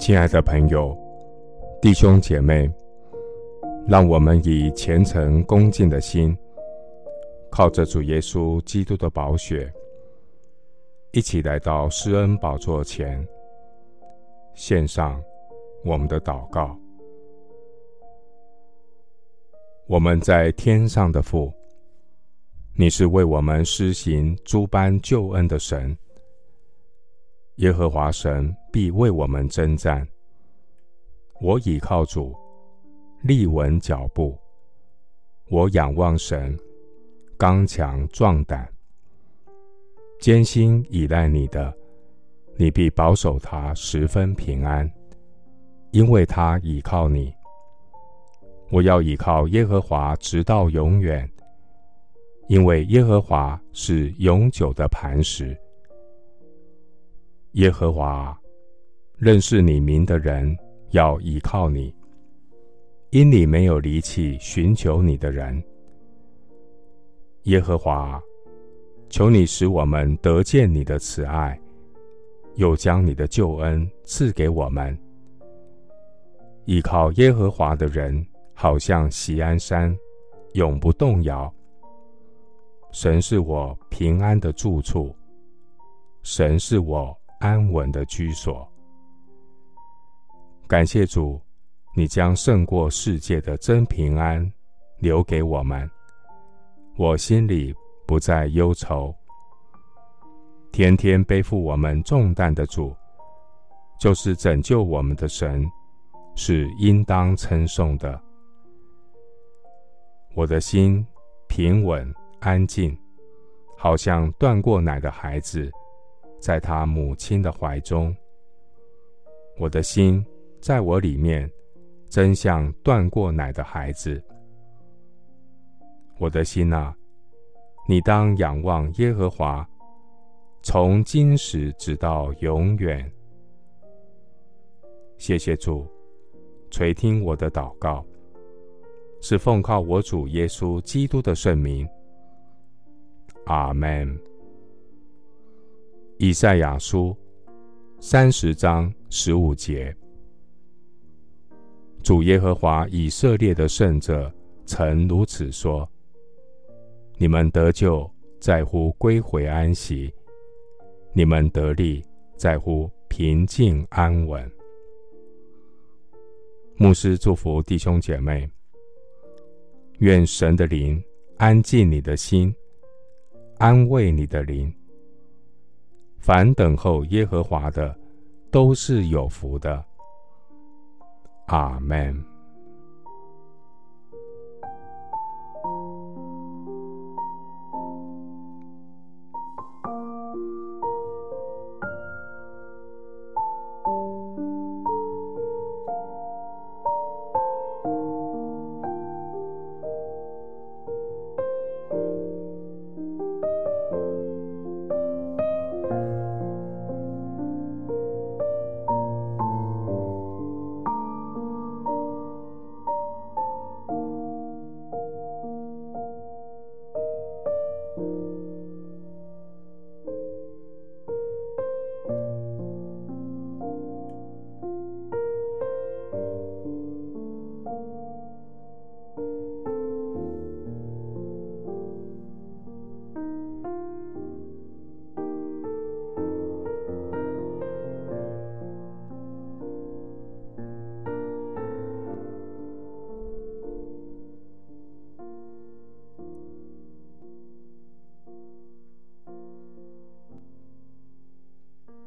亲爱的朋友、弟兄姐妹，让我们以虔诚恭敬的心，靠着主耶稣基督的宝血，一起来到施恩宝座前，献上我们的祷告。我们在天上的父，你是为我们施行诸般救恩的神。耶和华神必为我们征战。我倚靠主，立稳脚步。我仰望神，刚强壮胆。艰辛倚赖你的，你必保守他十分平安，因为他倚靠你。我要倚靠耶和华直到永远，因为耶和华是永久的磐石。耶和华，认识你名的人要倚靠你，因你没有离弃寻求你的人。耶和华，求你使我们得见你的慈爱，又将你的救恩赐给我们。倚靠耶和华的人，好像锡安山，永不动摇。神是我平安的住处，神是我。安稳的居所。感谢主，你将胜过世界的真平安留给我们，我心里不再忧愁。天天背负我们重担的主，就是拯救我们的神，是应当称颂的。我的心平稳安静，好像断过奶的孩子。在他母亲的怀中，我的心在我里面，真像断过奶的孩子。我的心啊，你当仰望耶和华，从今时直到永远。谢谢主，垂听我的祷告，是奉靠我主耶稣基督的圣名。阿门。以赛亚书三十章十五节：主耶和华以色列的圣者曾如此说：“你们得救在乎归回安息，你们得利在乎平静安稳。”牧师祝福弟兄姐妹，愿神的灵安静你的心，安慰你的灵。凡等候耶和华的，都是有福的。阿门。